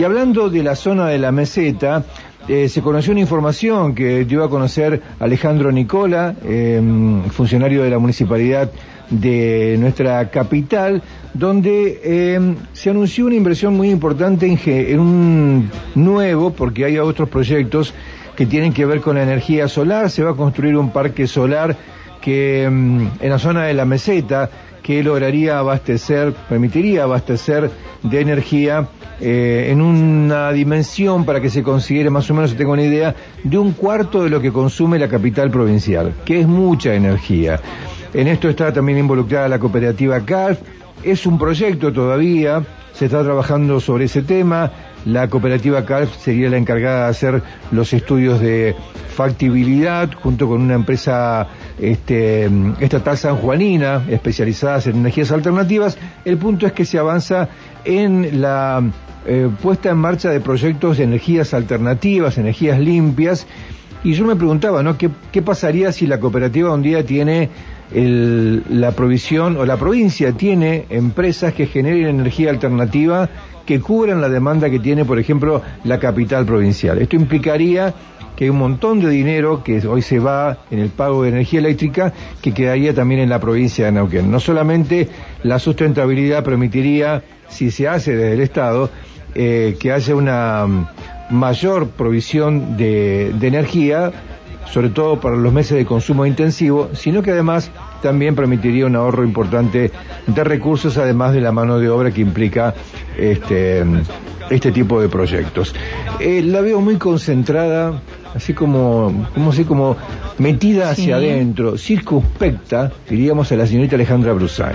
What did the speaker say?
Y hablando de la zona de la meseta, eh, se conoció una información que dio a conocer Alejandro Nicola, em, funcionario de la municipalidad de nuestra capital, donde em, se anunció una inversión muy importante en, en, un nuevo, porque hay otros proyectos que tienen que ver con la energía solar, se va a construir un parque solar que em, en la zona de la meseta, que lograría abastecer, permitiría abastecer de energía eh, en una dimensión para que se considere más o menos, se tenga una idea, de un cuarto de lo que consume la capital provincial, que es mucha energía. En esto está también involucrada la cooperativa CAF, es un proyecto todavía, se está trabajando sobre ese tema, la cooperativa CALF sería la encargada de hacer los estudios de factibilidad junto con una empresa este, estatal sanjuanina especializada en energías alternativas. El punto es que se avanza en la eh, puesta en marcha de proyectos de energías alternativas, energías limpias. Y yo me preguntaba, ¿no? ¿Qué, pasaría si la cooperativa un día tiene la provisión o la provincia tiene empresas que generen energía alternativa que cubran la demanda que tiene, por ejemplo, la capital provincial. Esto implicaría que hay un montón de dinero que hoy se va en el pago de energía eléctrica que quedaría también en la provincia de Neuquén. No solamente la sustentabilidad permitiría, si se hace desde el Estado, eh, que haya una mayor provisión de, de energía, sobre todo para los meses de consumo intensivo, sino que además también permitiría un ahorro importante de recursos, además de la mano de obra que implica este, este tipo de proyectos. Eh, la veo muy concentrada, así como, como así como metida hacia adentro, circunspecta, diríamos a la señorita Alejandra Brusay.